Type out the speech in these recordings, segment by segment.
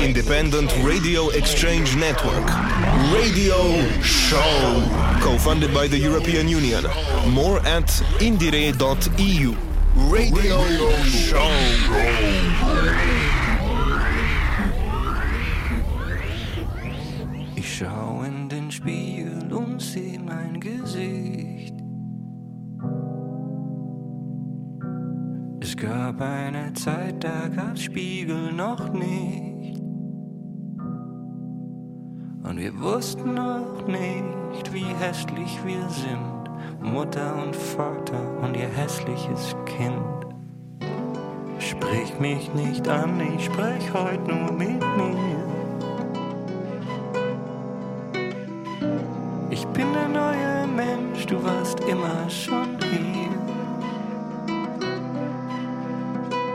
independent radio exchange network. Radio Show. Co-funded by the European Union. More at indire.eu. Radio Show. Ich schau in den Spiegel und seh mein Gesicht. Es gab eine Zeit, da gab's Spiegel noch nicht. Wir wussten auch nicht, wie hässlich wir sind. Mutter und Vater und ihr hässliches Kind. Sprich mich nicht an, ich sprech heute nur mit mir. Ich bin der neue Mensch, du warst immer schon hier.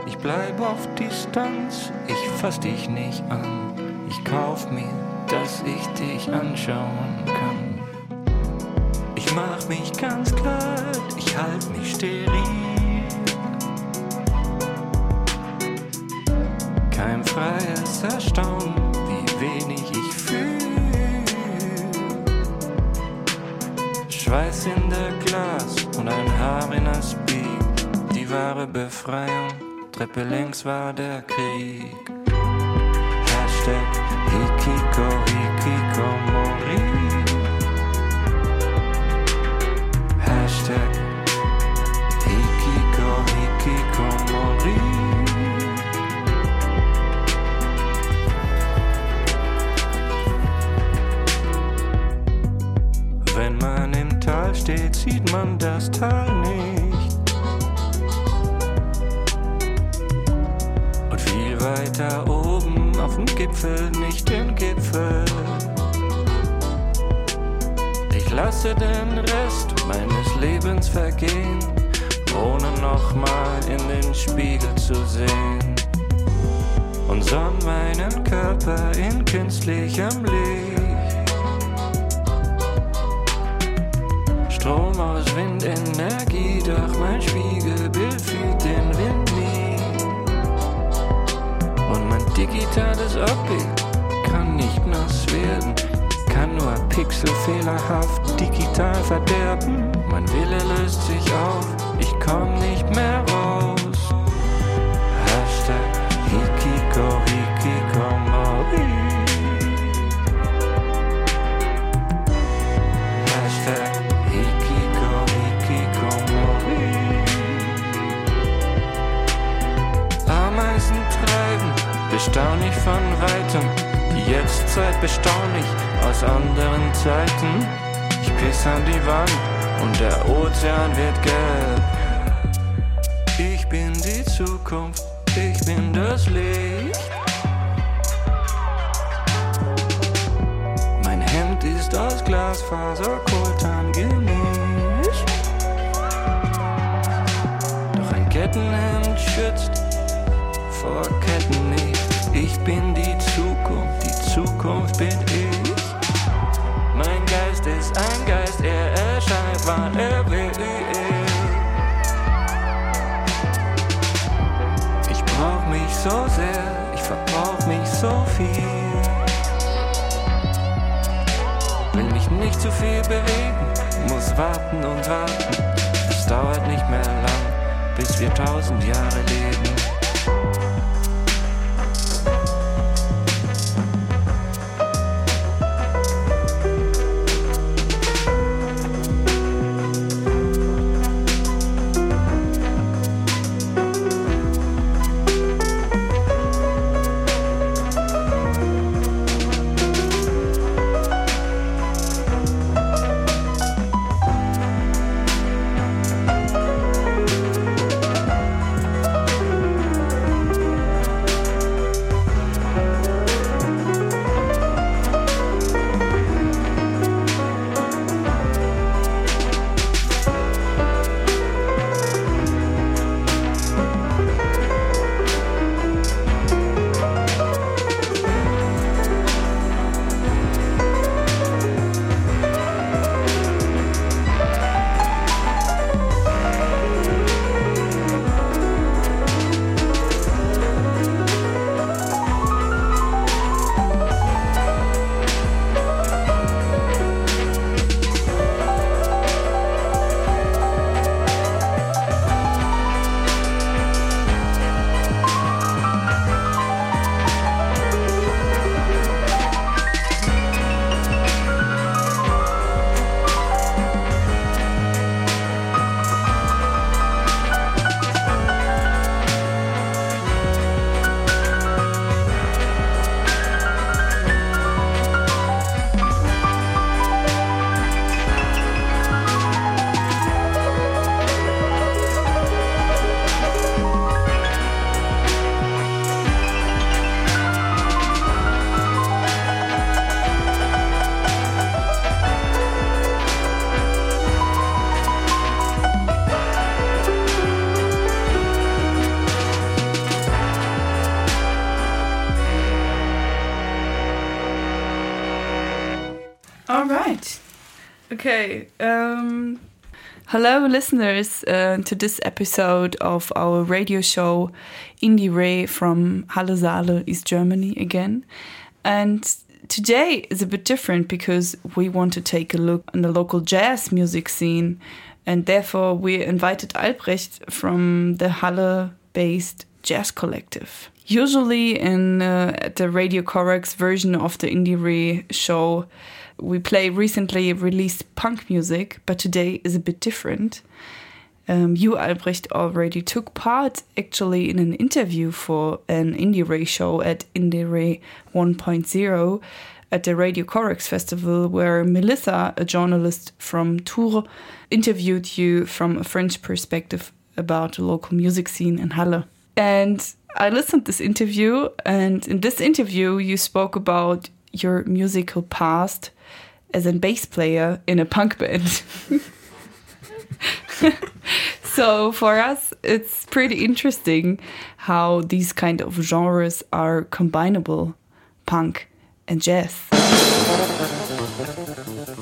Ich bleib auf Distanz, ich fass dich nicht an. Ich kauf mir, dass ich dich anschauen kann. Ich mach mich ganz glatt, ich halt mich steril. Kein freies Erstaunen, wie wenig ich fühl. Schweiß in der Glas und ein Haar in das Bieg. Die wahre Befreiung, Treppe längs war der Krieg. Hashtag Ozean wird gelb. Ich bin die Zukunft, ich bin das Licht. Mein Hemd ist aus Glasfaser, Koltan gemischt. Doch ein Kettenhemd schützt vor Ketten nicht. Ich bin die Zukunft, die Zukunft bin ich. So viel. Will mich nicht zu viel bewegen, muss warten und warten. Es dauert nicht mehr lang, bis wir tausend Jahre leben. Okay. Um, hello, listeners, uh, to this episode of our radio show, IndieRE from Halle Saale, East Germany again. And today is a bit different because we want to take a look on the local jazz music scene. And therefore, we invited Albrecht from the Halle based jazz collective. Usually, in uh, the Radio Corax version of the IndieRE show, we play recently released punk music, but today is a bit different. Um, you, Albrecht, already took part actually in an interview for an IndieRE show at IndieRE 1.0 at the Radio Corax Festival, where Melissa, a journalist from Tours, interviewed you from a French perspective about the local music scene in Halle. And I listened to this interview, and in this interview, you spoke about your musical past as a bass player in a punk band. so for us, it's pretty interesting how these kind of genres are combinable, punk and jazz.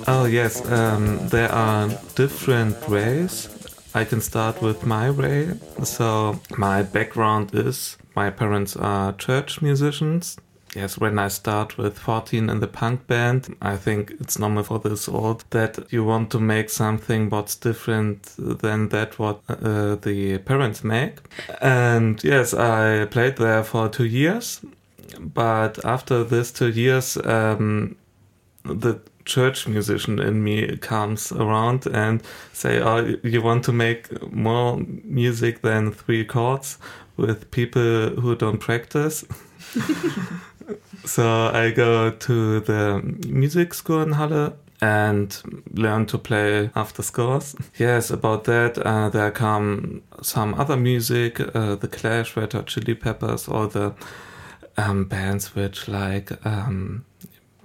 Oh yes, um, there are different ways. I can start with my way. So my background is my parents are church musicians yes, when I start with 14 in the punk band, I think it's normal for this old that you want to make something what's different than that what uh, the parents make. And yes, I played there for two years, but after this two years, um, the church musician in me comes around and say, "Oh, you want to make more music than three chords with people who don't practice?" so I go to the music school in Halle and learn to play after scores. Yes, about that, uh, there come some other music, uh, the Clash, Red Hot Chili Peppers, all the um, bands which like um,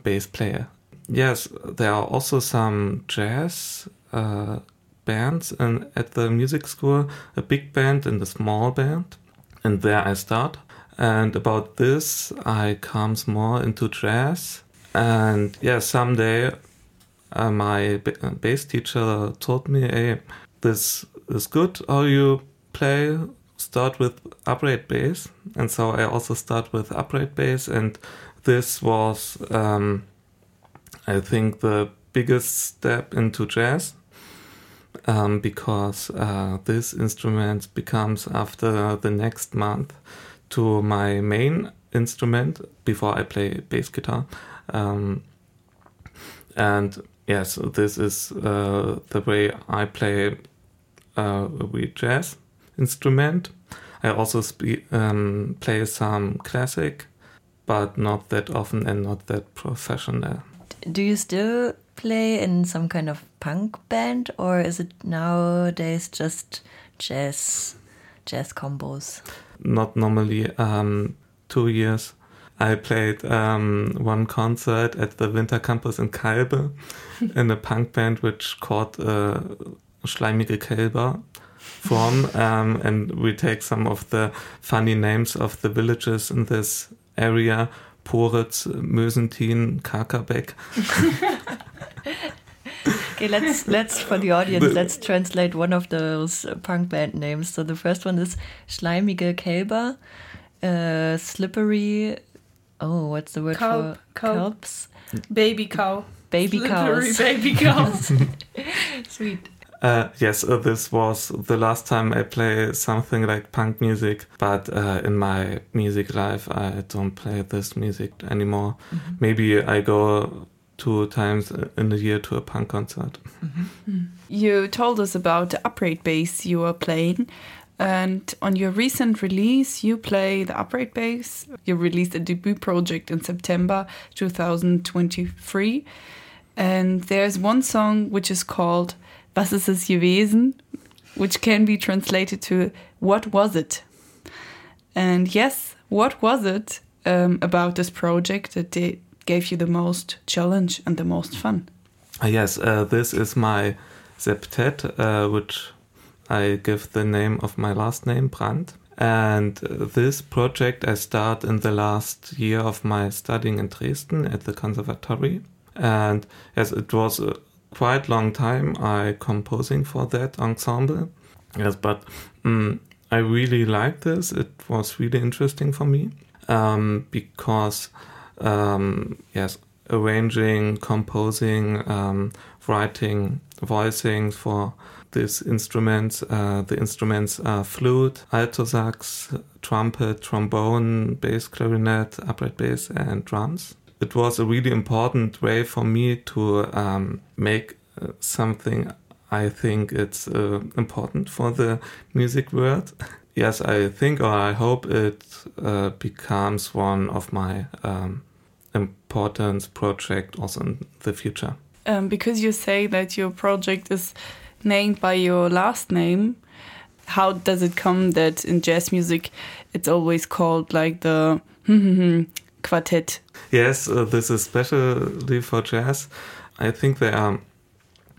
bass player. Yes, there are also some jazz uh, bands in, at the music school, a big band and a small band, and there I start. And about this, I comes more into jazz. And yeah, someday uh, my bass teacher told me, "Hey, this is good. How you play? Start with upright bass." And so I also start with upright bass, and this was, um, I think, the biggest step into jazz. Um, because uh, this instrument becomes after the next month to my main instrument before I play bass guitar. Um, and yes, this is uh, the way I play uh, a jazz instrument. I also um, play some classic, but not that often and not that professional. Do you still play in some kind of punk band, or is it nowadays just jazz, jazz combos? Not normally um, two years. I played um, one concert at the Winter Campus in Kalbe in a punk band which called uh, Schleimige Kälber form, um, and we take some of the funny names of the villages in this area: Poritz, Mösentin, Karkabeck. okay, let's let's for the audience let's translate one of those punk band names. So the first one is Schleimige Kälber, uh, slippery. Oh, what's the word Kalb, for kelps? Baby cow. Baby slippery cows. baby cows. Sweet. Uh, yes, uh, this was the last time I play something like punk music, but uh, in my music life, I don't play this music anymore. Mm -hmm. Maybe I go two times in a year to a punk concert. Mm -hmm. You told us about the upright bass you are playing. And on your recent release, you play the upright bass. You released a debut project in September 2023. And there's one song which is called Was ist es gewesen? Which can be translated to What was it? And yes, what was it um, about this project that they gave you the most challenge and the most fun? Uh, yes, uh, this is my septet, uh, which I give the name of my last name, Brandt. And uh, this project I start in the last year of my studying in Dresden at the conservatory. And yes, it was a, quite long time I composing for that ensemble. Yes, but um, I really like this. It was really interesting for me um, because um, yes, arranging, composing, um, writing, voicing for these instruments. Uh, the instruments are flute, alto sax, trumpet, trombone, bass clarinet, upright bass, and drums. It was a really important way for me to um, make uh, something I think it's uh, important for the music world. yes, I think or I hope it uh, becomes one of my um, important project also in the future. Um, because you say that your project is named by your last name, how does it come that in jazz music it's always called like the quartet? Yes, uh, this is especially for jazz. I think there are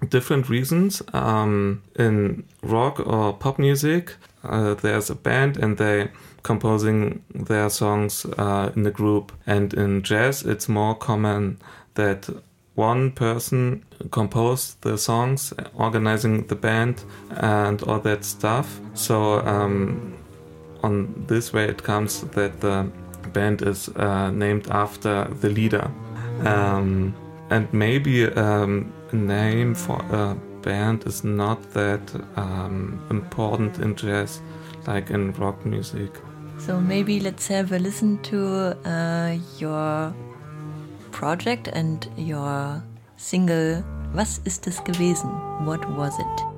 different reasons. Um, in rock or pop music, uh, there's a band and they composing their songs uh, in a group. And in jazz, it's more common that one person composed the songs, organizing the band and all that stuff. So um, on this way, it comes that the band is uh, named after the leader. Um, and maybe um, name for a band is not that um, important in jazz like in rock music. So maybe let's have a listen to uh, your project and your single Was ist es gewesen? What was it?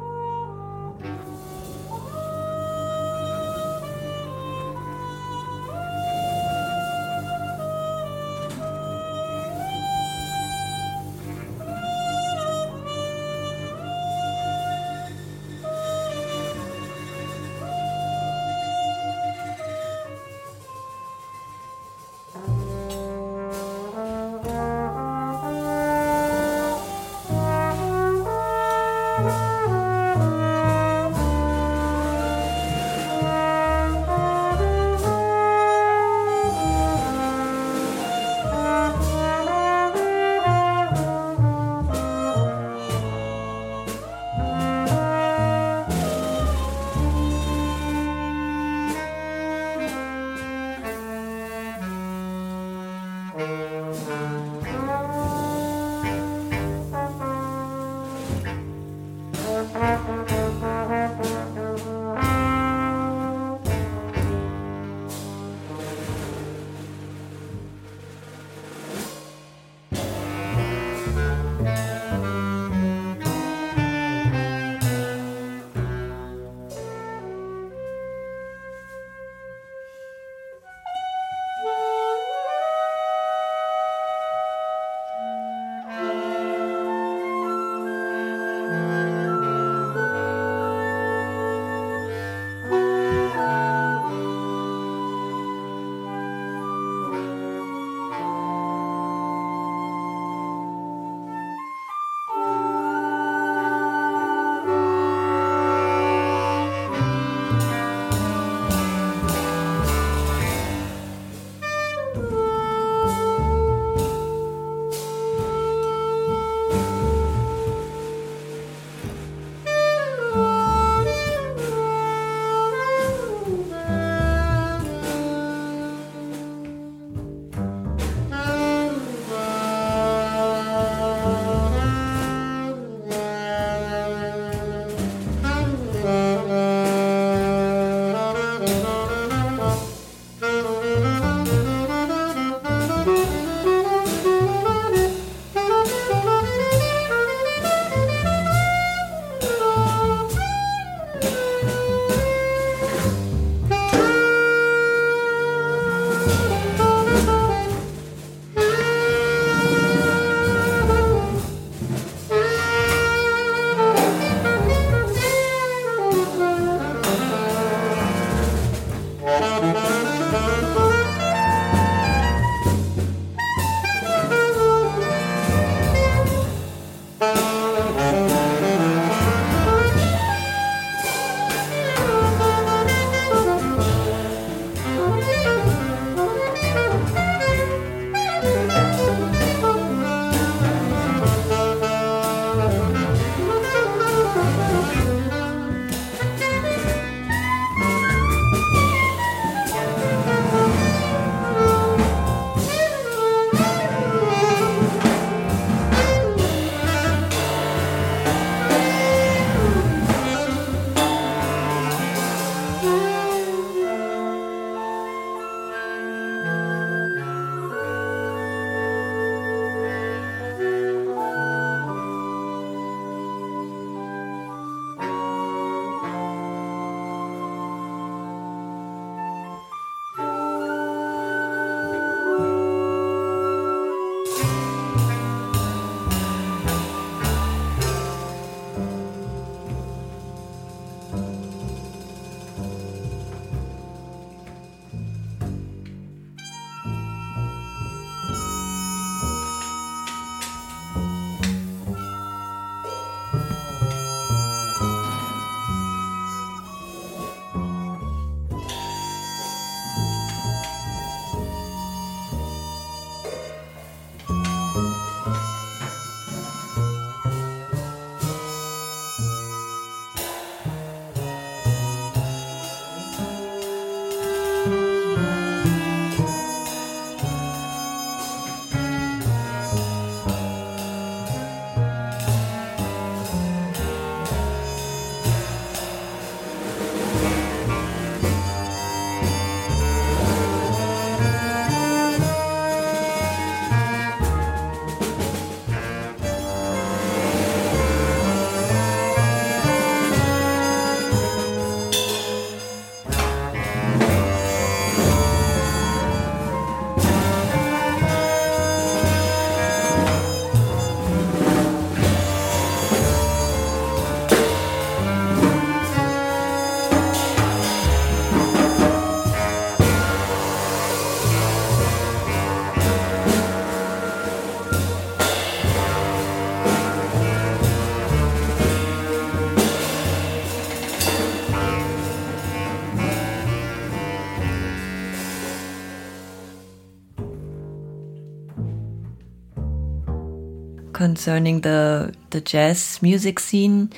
Concerning the the jazz music scene,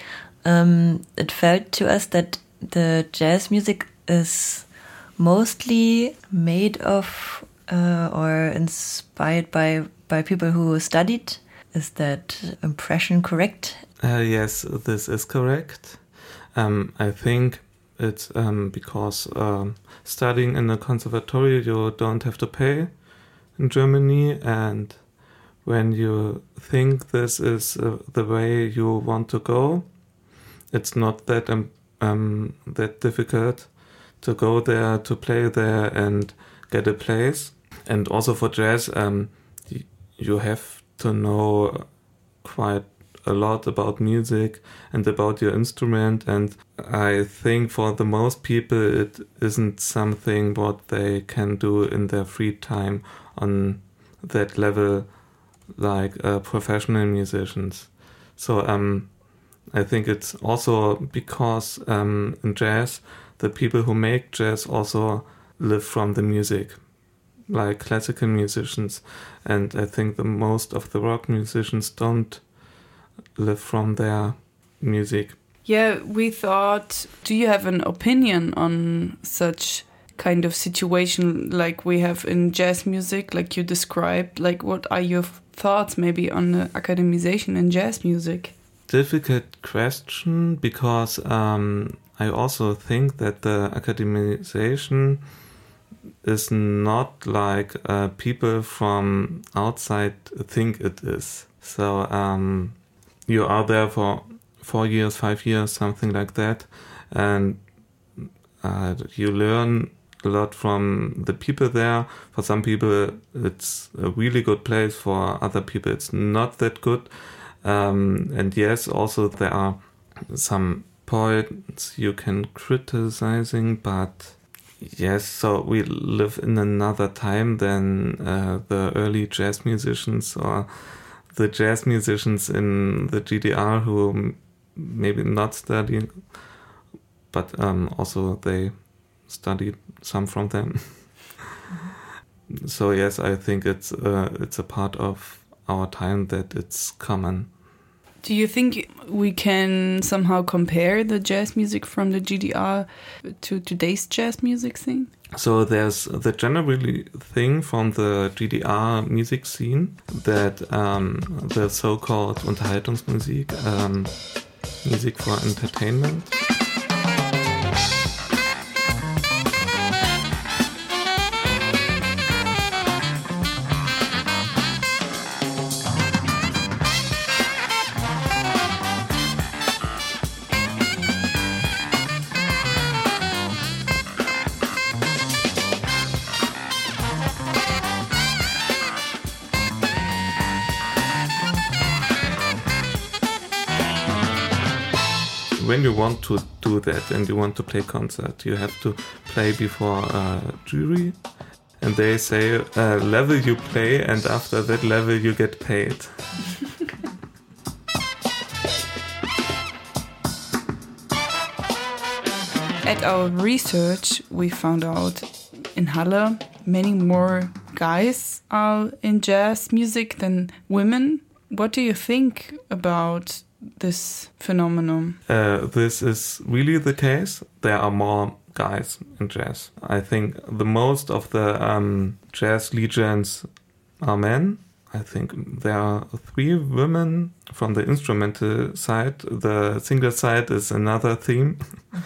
um, it felt to us that the jazz music is mostly made of uh, or inspired by by people who studied. Is that impression correct? Uh, yes, this is correct. Um, I think it's um, because um, studying in a conservatory you don't have to pay in Germany, and when you think this is uh, the way you want to go, it's not that um, um, that difficult to go there to play there and get a place. And also for jazz, um, you have to know quite a lot about music and about your instrument and i think for the most people it isn't something what they can do in their free time on that level like uh, professional musicians. So um, i think it's also because um, in jazz the people who make jazz also live from the music like classical musicians. And i think the most of the rock musicians don't live from their music. Yeah we thought do you have an opinion on such kind of situation like we have in jazz music like you described? Like what are your thoughts maybe on the academization in jazz music difficult question because um, I also think that the academization is not like uh, people from outside think it is. So um, you are there for four years, five years, something like that, and uh, you learn a lot from the people there. For some people, it's a really good place. For other people, it's not that good. Um, and yes, also there are some points you can criticizing, but yes, so we live in another time than uh, the early jazz musicians or the jazz musicians in the GDR who maybe not study, but um, also they studied some from them. so yes, I think it's uh, it's a part of our time that it's common. Do you think we can somehow compare the jazz music from the GDR to today's jazz music scene? So there's the generally thing from the GDR music scene that um, the so-called Unterhaltungsmusik, um, music for entertainment. To do that and you want to play concert, you have to play before a jury, and they say uh, level you play, and after that level you get paid. At our research, we found out in Halle many more guys are in jazz music than women. What do you think about this phenomenon? Uh, this is really the case. There are more guys in jazz. I think the most of the um, jazz legends are men. I think there are three women from the instrumental side. The single side is another theme.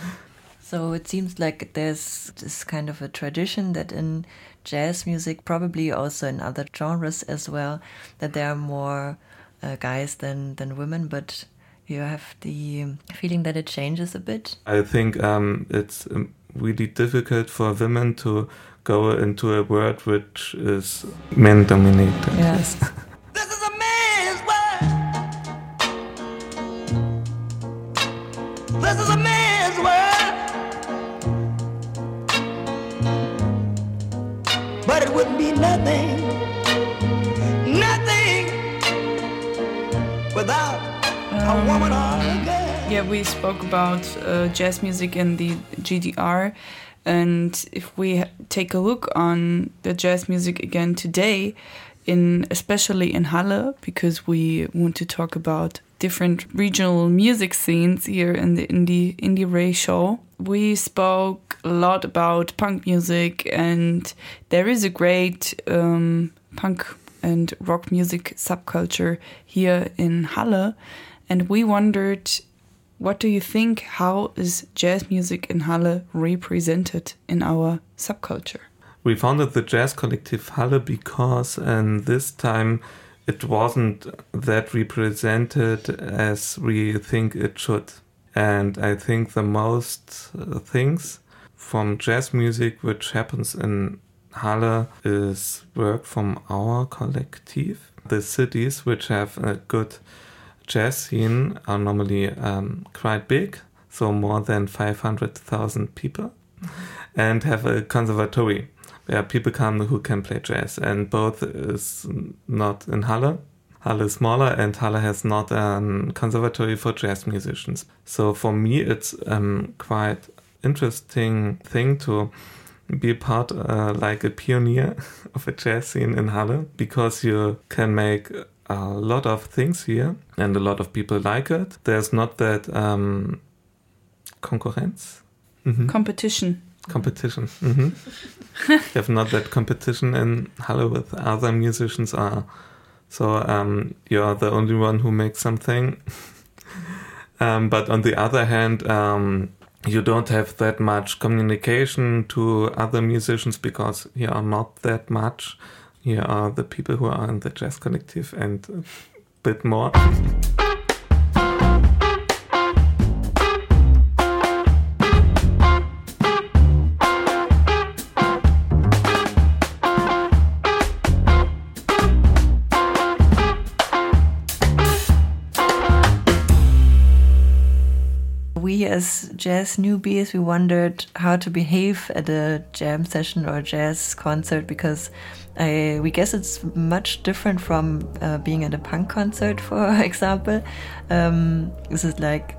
So it seems like there's this kind of a tradition that in jazz music, probably also in other genres as well, that there are more uh, guys than than women, but you have the feeling that it changes a bit. I think um, it's um, really difficult for women to go into a world which is men dominated. Yes. spoke about uh, jazz music in the GDR, and if we take a look on the jazz music again today, in especially in Halle because we want to talk about different regional music scenes here in the indie IndieRE show. We spoke a lot about punk music and there is a great um, punk and rock music subculture here in Halle. And we wondered what do you think? How is jazz music in Halle represented in our subculture? We founded the jazz collective Halle because and this time it wasn't that represented as we think it should. And I think the most uh, things from jazz music which happens in Halle is work from our collective the cities which have a good jazz scene are normally um, quite big so more than 500,000 people and have a conservatory where people come who can play jazz and both is not in Halle Halle is smaller and Halle has not a conservatory for jazz musicians. So for me it's um, quite interesting thing to be part uh, like a pioneer of a jazz scene in Halle because you can make a lot of things here and a lot of people like it. There's not that um, concurrence mm -hmm. competition competition mm -hmm. have not that competition in Halle with other musicians are so um, you're the only one who makes something um, but on the other hand um, you don't have that much communication to other musicians because you are not that much here are the people who are in the jazz collective and a bit more. As jazz newbies we wondered how to behave at a jam session or jazz concert because I, we guess it's much different from uh, being at a punk concert for example um, this is like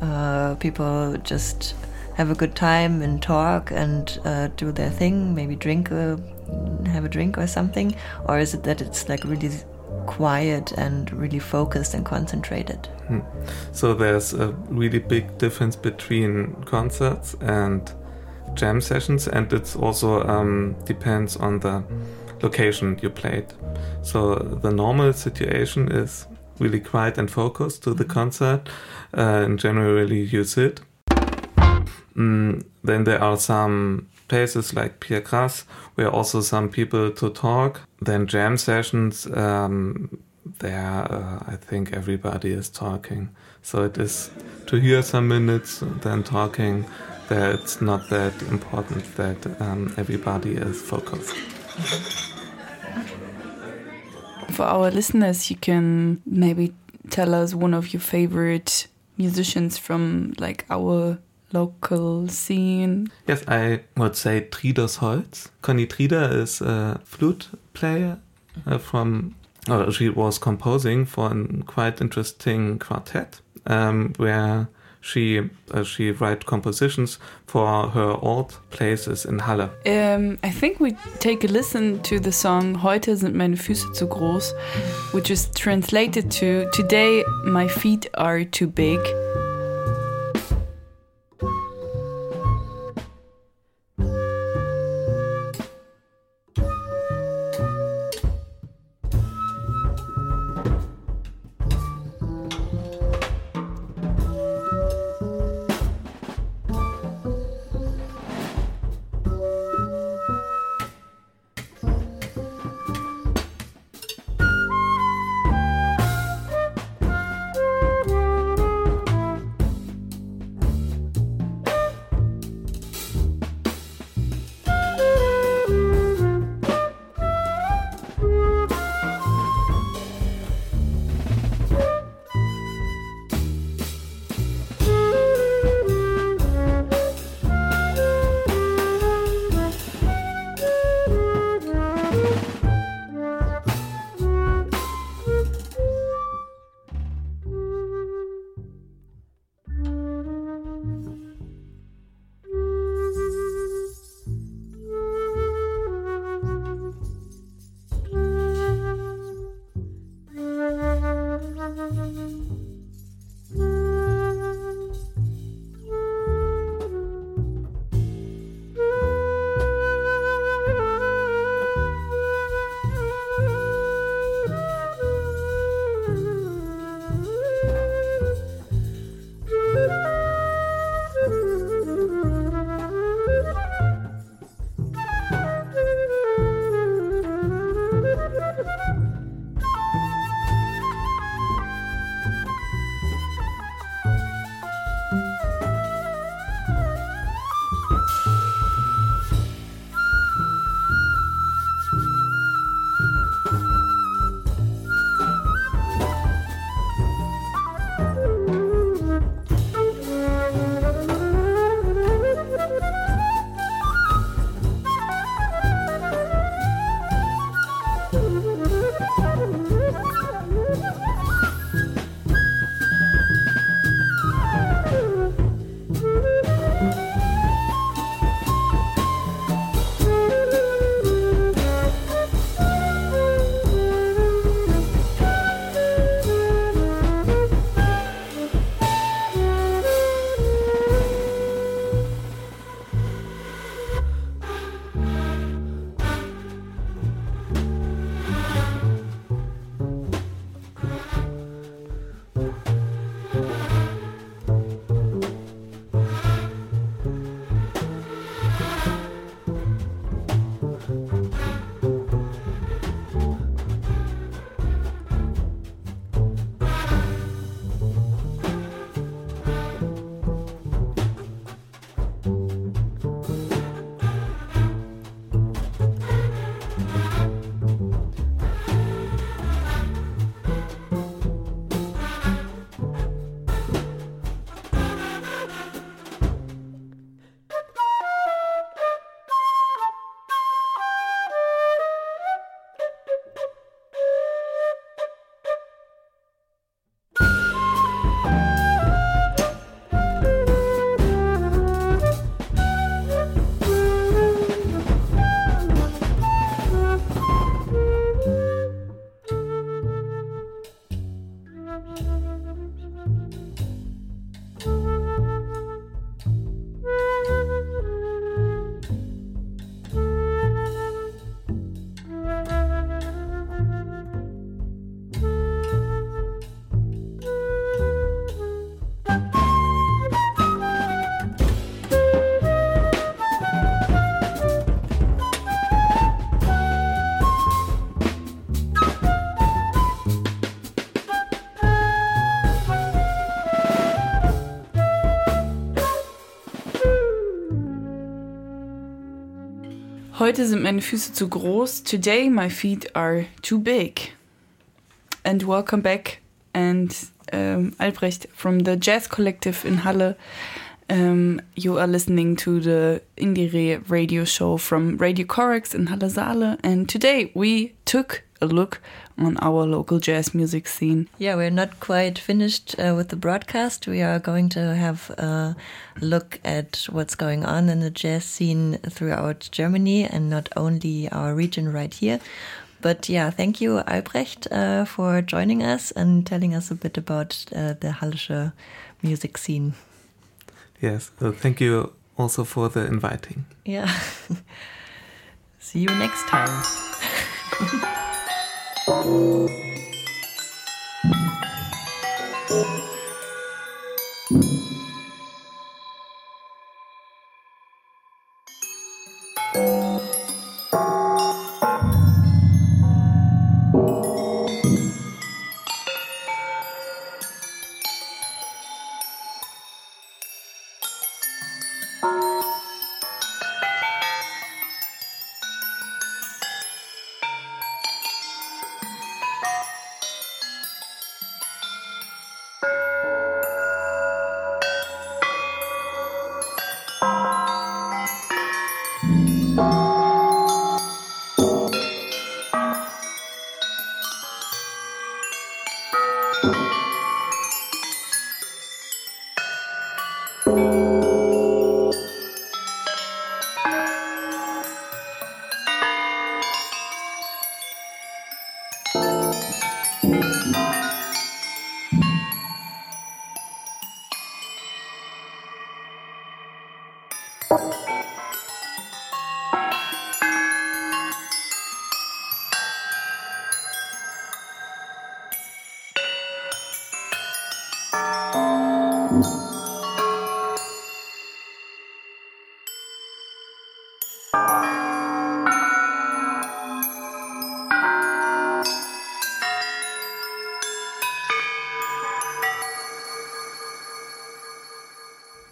uh, people just have a good time and talk and uh, do their thing maybe drink a, have a drink or something or is it that it's like really quiet and really focused and concentrated. Hmm. So there's a really big difference between concerts and jam sessions and it's also um, depends on the location you played. So the normal situation is really quiet and focused to the mm-hmm. concert uh, and generally you sit. Mm, then there are some places like Pierre Grass, where also some people to talk. Then jam sessions, um, there uh, I think everybody is talking. So it is to hear some minutes, then talking, that it's not that important that um, everybody is focused. For our listeners, you can maybe tell us one of your favorite musicians from like our local scene? Yes, I would say Tridas Holz. Conni Trieder is a flute player uh, from uh, she was composing for a quite interesting quartet um, where she uh, she write compositions for her old places in Halle. Um, I think we take a listen to the song Heute sind meine Füße zu groß, which is translated to today my feet are too big. Heute sind meine Füße zu groß. Today my feet are too big. And welcome back. And um, Albrecht from the Jazz Collective in Halle. Um, you are listening to the IndieRE radio show from Radio Corax in Halle Saale. And today we took a look on our local jazz music scene. Yeah, we're not quite finished uh, with the broadcast. We are going to have a look at what's going on in the jazz scene throughout Germany and not only our region right here. But yeah, thank you, Albrecht, uh, for joining us and telling us a bit about uh, the Hallische music scene. Yes, uh, thank you also for the inviting. Yeah. See you next time. thank you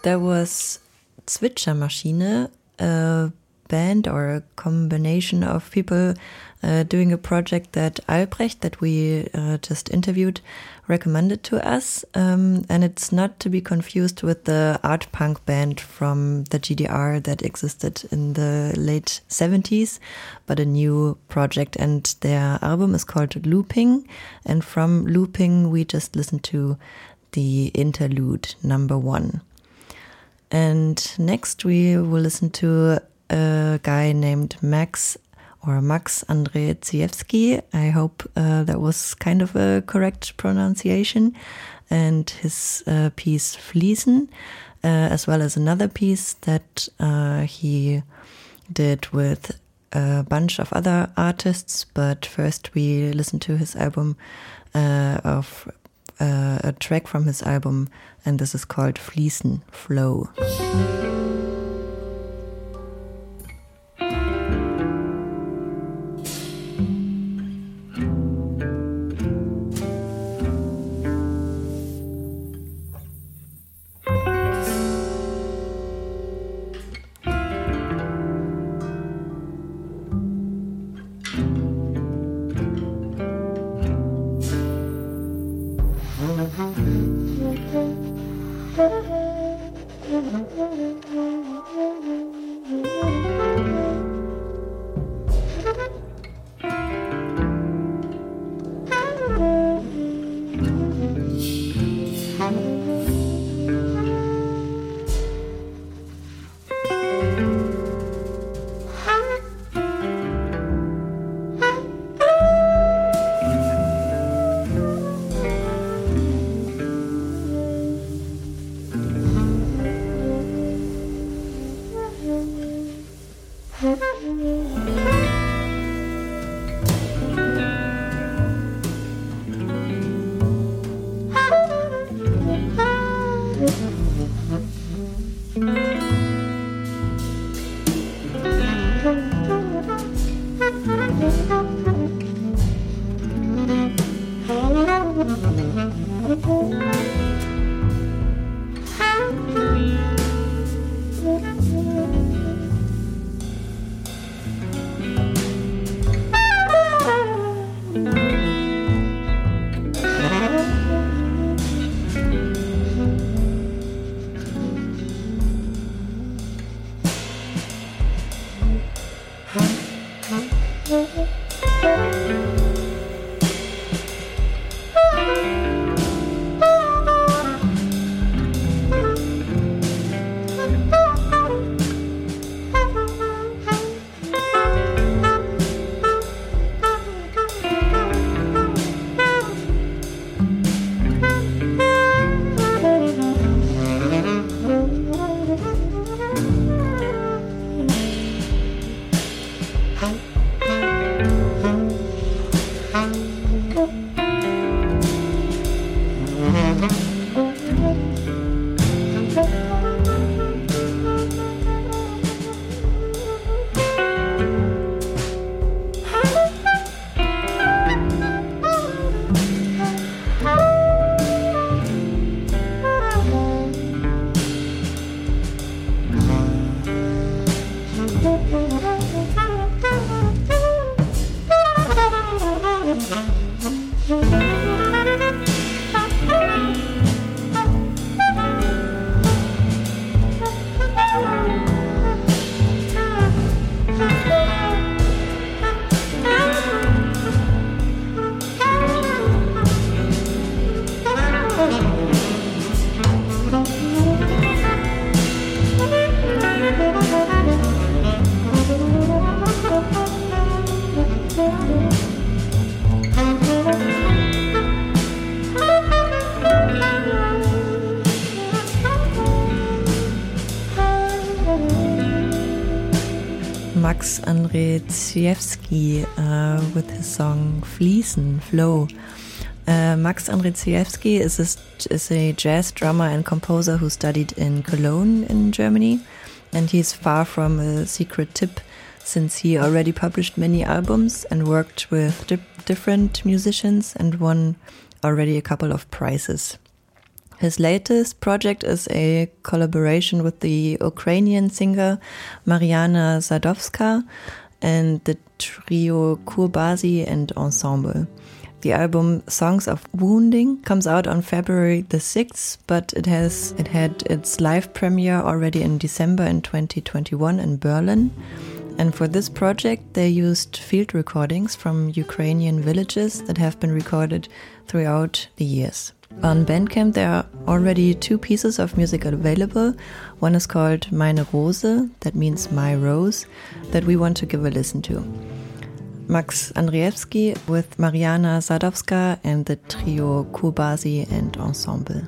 there was Zwitschermaschine, a band or a combination of people uh, doing a project that Albrecht, that we uh, just interviewed, recommended to us. Um, and it's not to be confused with the art punk band from the GDR that existed in the late 70s, but a new project. And their album is called Looping. And from Looping, we just listened to the interlude number one. And next we will listen to a guy named Max or Max Andrzejewski. I hope uh, that was kind of a correct pronunciation. And his uh, piece Fließen, uh, as well as another piece that uh, he did with a bunch of other artists. But first we listen to his album uh, of uh, a track from his album, and this is called Fließen Flow. Andrzejewski uh, with his song Fließen, Flow. Uh, Max Andrzejewski is a, is a jazz drummer and composer who studied in Cologne in Germany, and he's far from a secret tip since he already published many albums and worked with di different musicians and won already a couple of prizes. His latest project is a collaboration with the Ukrainian singer Mariana Sadovska and the trio Kurbasy and Ensemble. The album Songs of Wounding comes out on February the 6th, but it has it had its live premiere already in December in 2021 in Berlin. And for this project, they used field recordings from Ukrainian villages that have been recorded throughout the years. On Bandcamp, there are already two pieces of music available. One is called Meine Rose, that means My Rose, that we want to give a listen to. Max Andrzejewski with Mariana Sadovska and the trio Kurbasy and Ensemble.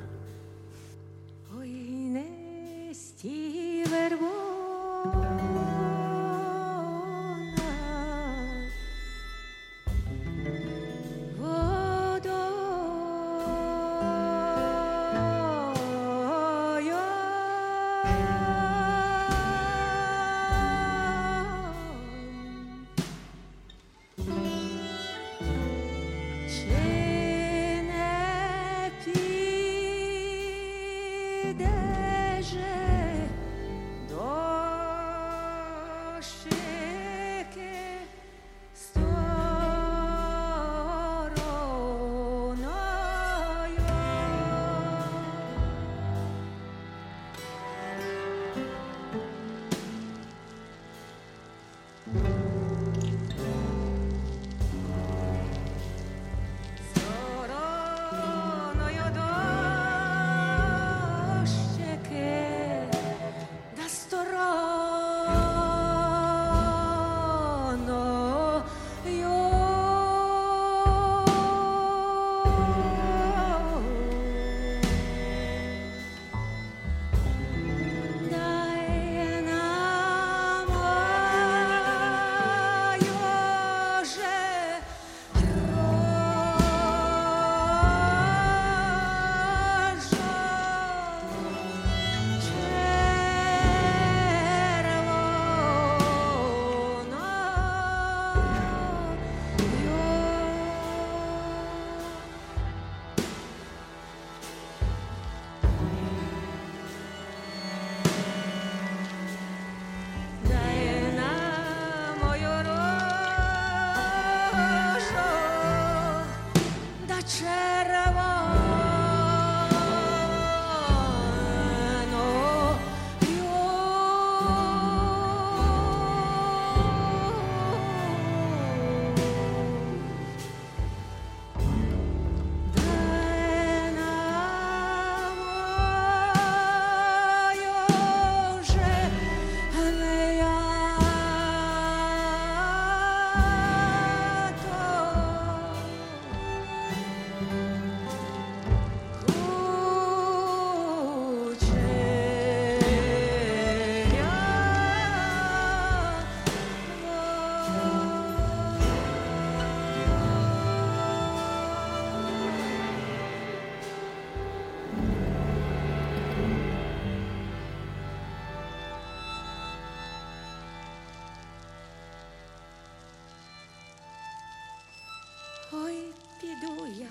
Піду я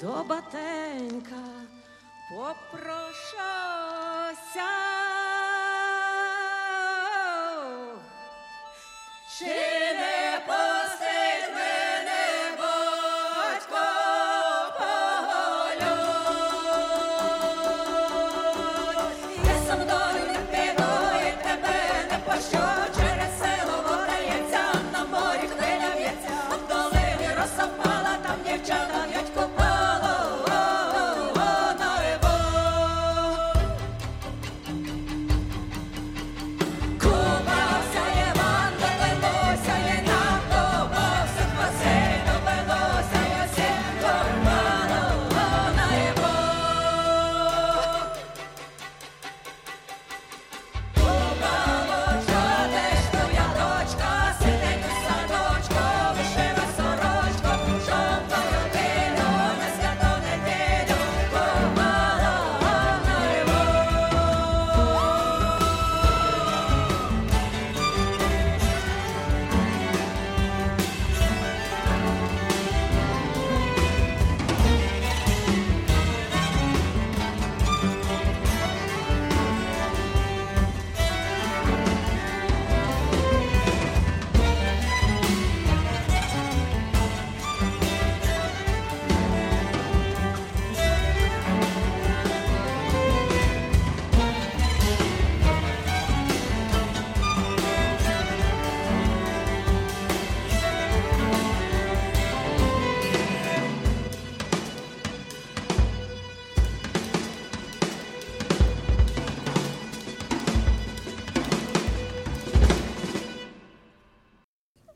до батенька, попрошуся.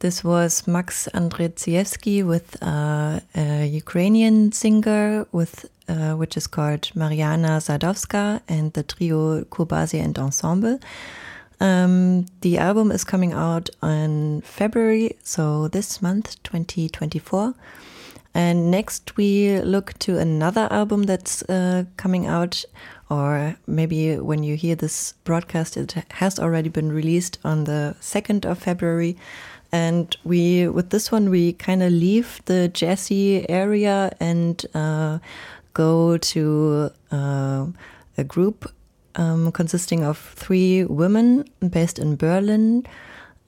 This was Max Andrzejewski with uh, a Ukrainian singer with uh, which is called Mariana Sadovska and the trio Kurbasy and Ensemble. Um, the album is coming out in February, so this month, 2024. And next, we look to another album that's uh, coming out, or maybe when you hear this broadcast, it has already been released on the 2nd of February. And we, with this one, we kind of leave the jazzy area and uh, go to uh, a group um, consisting of three women based in Berlin.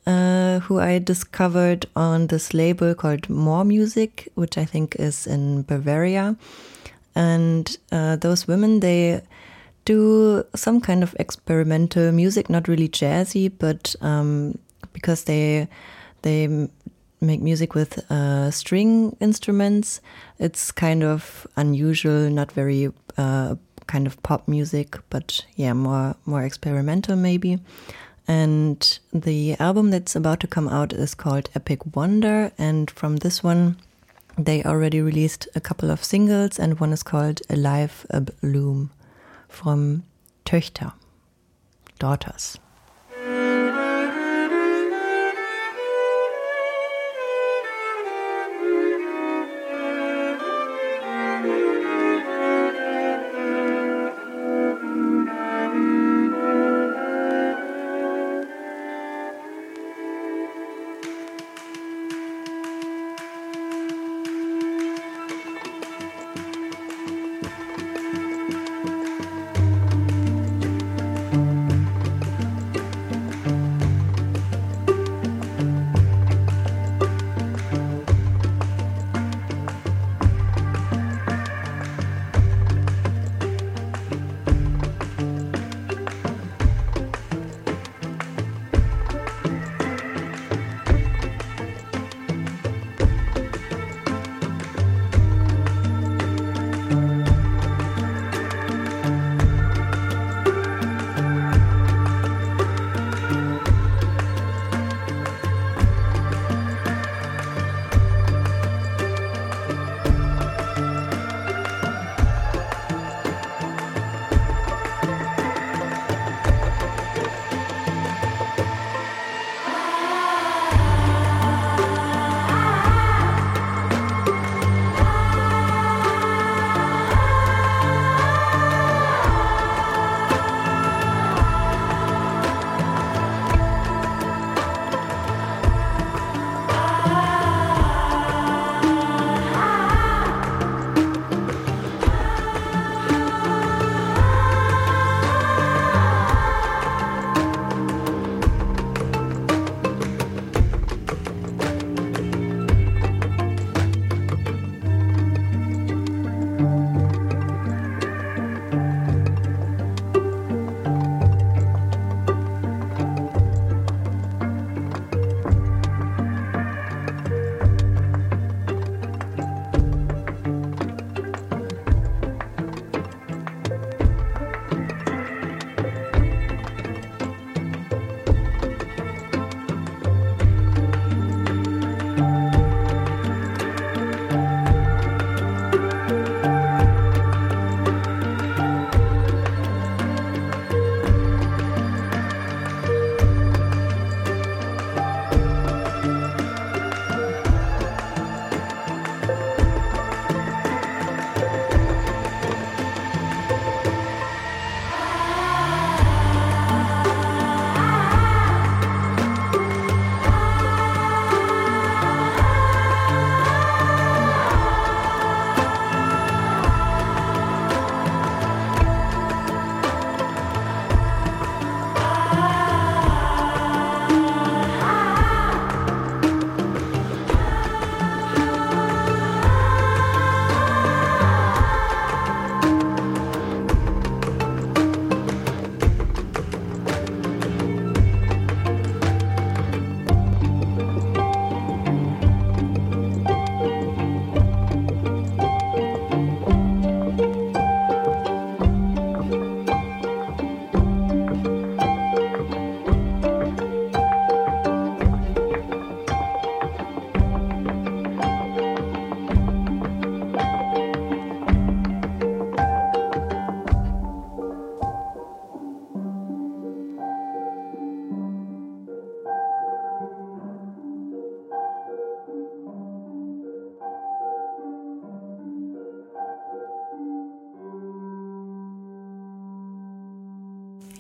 Uh, who I discovered on this label called Morr Music, which I think is in Bavaria. And uh, those women, they do some kind of experimental music, not really jazzy, but um, because they they make music with uh, string instruments, it's kind of unusual, not very uh, kind of pop music, but yeah, more more experimental maybe. And the album that's about to come out is called Epic Wonder. And from this one, they already released a couple of singles, and one is called Alive Bloom from Töchter, Daughters.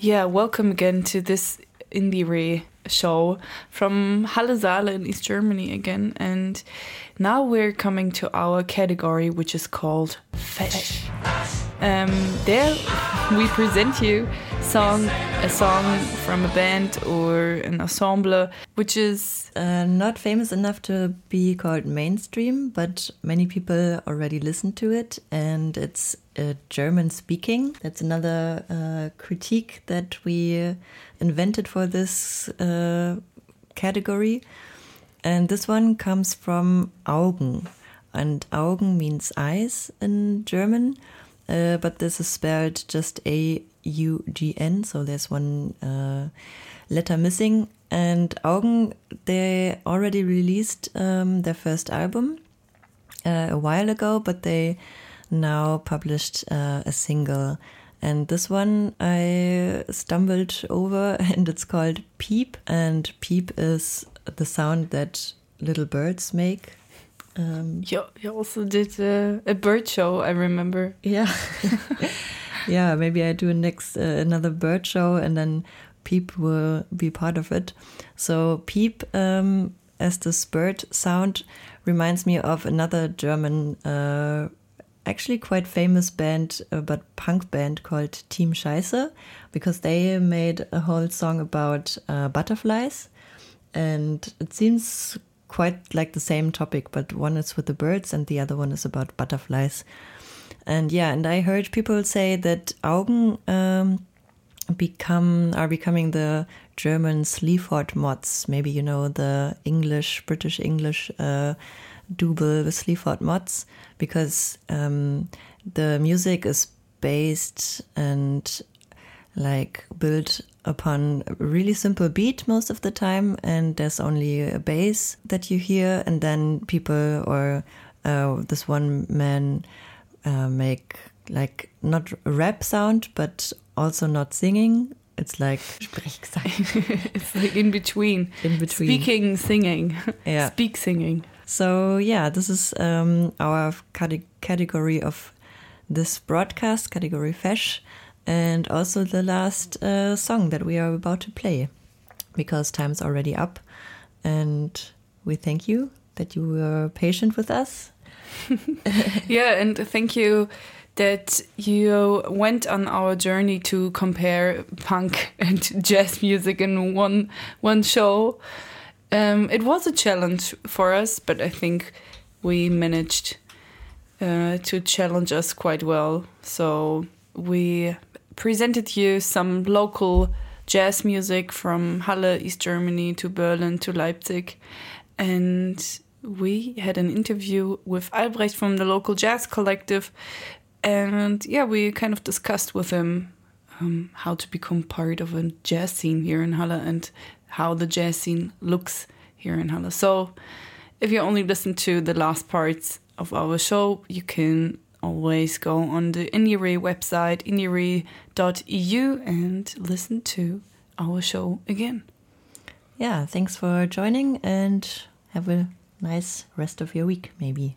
Yeah, welcome again to this IndieRE show from Halle Saale in East Germany again. And now we're coming to our category, which is called Fesch. Um, there we present you song, a song from a band or an ensemble, which is Uh, not famous enough to be called mainstream, but many people already listen to it, and it's German speaking. That's another uh, critique that we invented for this uh, category. And this one comes from AUGN. And Augen means eyes in German, uh, but this is spelled just A U G N, so there's one uh, letter missing. And AUGN, they already released um, their first album uh, a while ago, but they now published uh, a single. And this one I stumbled over, and it's called Piep. And Piep is the sound that little birds make. Um, you, you also did a, a bird show, I remember. yeah. yeah, maybe I do next uh, another bird show and then Piep will be part of it. So Piep um, as this bird sound reminds me of another German, uh, actually quite famous band, uh, but punk band called Team Scheiße, because they made a whole song about uh, butterflies, and it seems quite like the same topic, but one is with the birds and the other one is about butterflies. And yeah, and I heard people say that AUGN um, become are becoming the German Sleaford mods. Maybe you know the English, British English uh, double with Sleaford mods because um, the music is based and like built upon a really simple beat most of the time and there's only a bass that you hear and then people or uh, this one man uh, make like not rap sound but also not singing it's like Sprechgesang it's like in between. in between Speaking, singing. Yeah. Speak singing. So yeah, this is um, our cate- category of this broadcast, category Fesch, and also the last uh, song that we are about to play, because time's already up, and we thank you that you were patient with us. Yeah, and thank you that you went on our journey to compare punk and jazz music in one one show. Um, it was a challenge for us, but I think we managed uh, to challenge us quite well. So we presented you some local jazz music from Halle, East Germany, to Berlin, to Leipzig, and we had an interview with Albrecht from the local jazz collective. And yeah, we kind of discussed with him um, how to become part of a jazz scene here in Halle and how the jazz scene looks here in Halle. So if you only listen to the last parts of our show, you can always go on the IndieRE website, indiere.eu, and listen to our show again. Yeah, thanks for joining and have a nice rest of your week, maybe.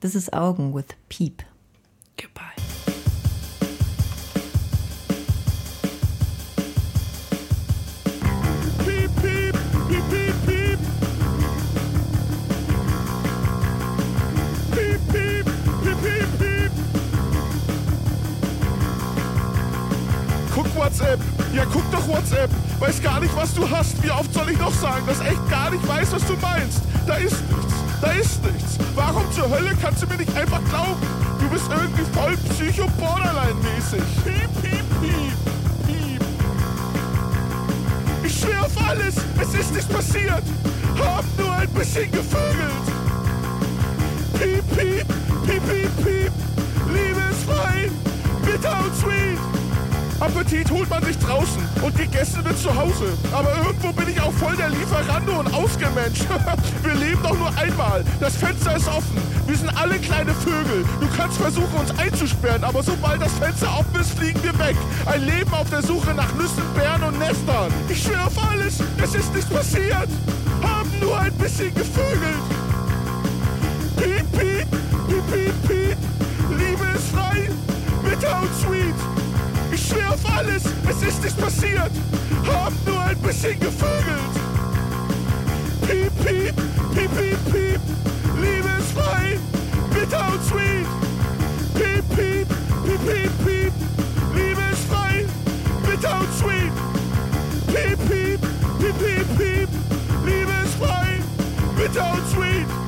This is AUGN with Piep. Goodbye. WhatsApp. Ja, guck doch WhatsApp. Weiß gar nicht, was du hast. Wie oft soll ich noch sagen, dass echt gar nicht weiß, was du meinst? Da ist nichts. Da ist nichts. Warum zur Hölle kannst du mir nicht einfach glauben? Du bist irgendwie voll psycho-borderline-mäßig. Piep, piep, piep, piep. Ich schwör auf alles, es ist nichts passiert. Hab nur ein bisschen gevögelt. Piep, piep, piep, piep, piep. Liebe ist frei, bitter und sweet. Appetit holt man sich draußen und gegessen wird zu Hause. Aber irgendwo bin ich auch voll der Lieferando und ausgemensch. Wir leben doch nur einmal. Das Fenster ist offen. Wir sind alle kleine Vögel. Du kannst versuchen, uns einzusperren, aber sobald das Fenster offen ist, fliegen wir weg. Ein Leben auf der Suche nach Nüssen, Beeren und Nestern. Ich schwöre auf alles, es ist nichts passiert. Haben nur ein bisschen gevögelt. Piep, piep, piep, piep, piep. Liebe ist frei, bitter und sweet. Schwör auf alles, es ist nicht passiert. Hab nur ein bisschen gevögelt. Piep, piep, piep, piep, piep. Liebe ist frei, bitter und sweet. Piep, piep, piep, piep, piep. Liebe ist frei, bitter und sweet. Piep, piep, piep, piep, piep. Liebe ist frei, bitter und sweet.